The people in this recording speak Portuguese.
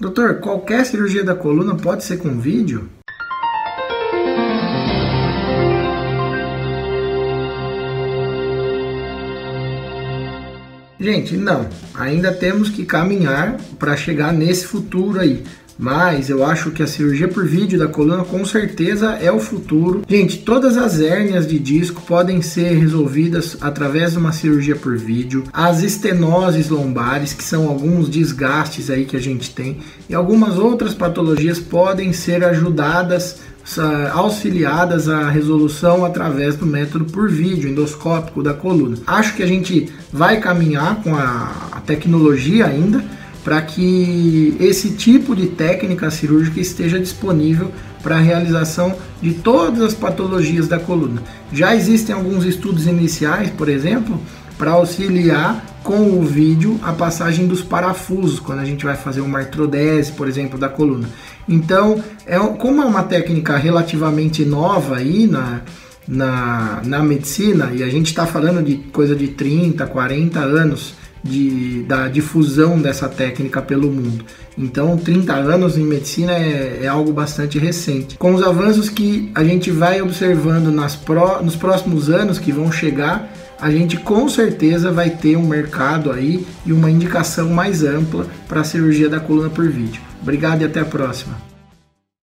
Doutor, qualquer cirurgia da coluna pode ser com vídeo? Gente, não. Ainda temos que caminhar para chegar nesse futuro aí. Mas eu acho que a cirurgia por vídeo da coluna com certeza é o futuro. Gente, todas as hérnias de disco podem ser resolvidas através de uma cirurgia por vídeo. As estenoses lombares, que são alguns desgastes aí que a gente tem, e algumas outras patologias podem ser ajudadas auxiliadas à resolução através do método por vídeo endoscópico da coluna. Acho que a gente vai caminhar com a, tecnologia ainda para que esse tipo de técnica cirúrgica esteja disponível para a realização de todas as patologias da coluna. Já existem alguns estudos iniciais, por exemplo, para auxiliar com o vídeo a passagem dos parafusos, quando a gente vai fazer uma artrodese, por exemplo, da coluna. Então, é, como é uma técnica relativamente nova aí na, na, na medicina, e a gente está falando de coisa de 30, 40 anos de, da difusão dessa técnica pelo mundo. Então, 30 anos em medicina é, é, algo bastante recente. Com os avanços que a gente vai observando nas nos próximos anos que vão chegar, a gente com certeza vai ter um mercado aí e uma indicação mais ampla para a cirurgia da coluna por vídeo. Obrigado e até a próxima.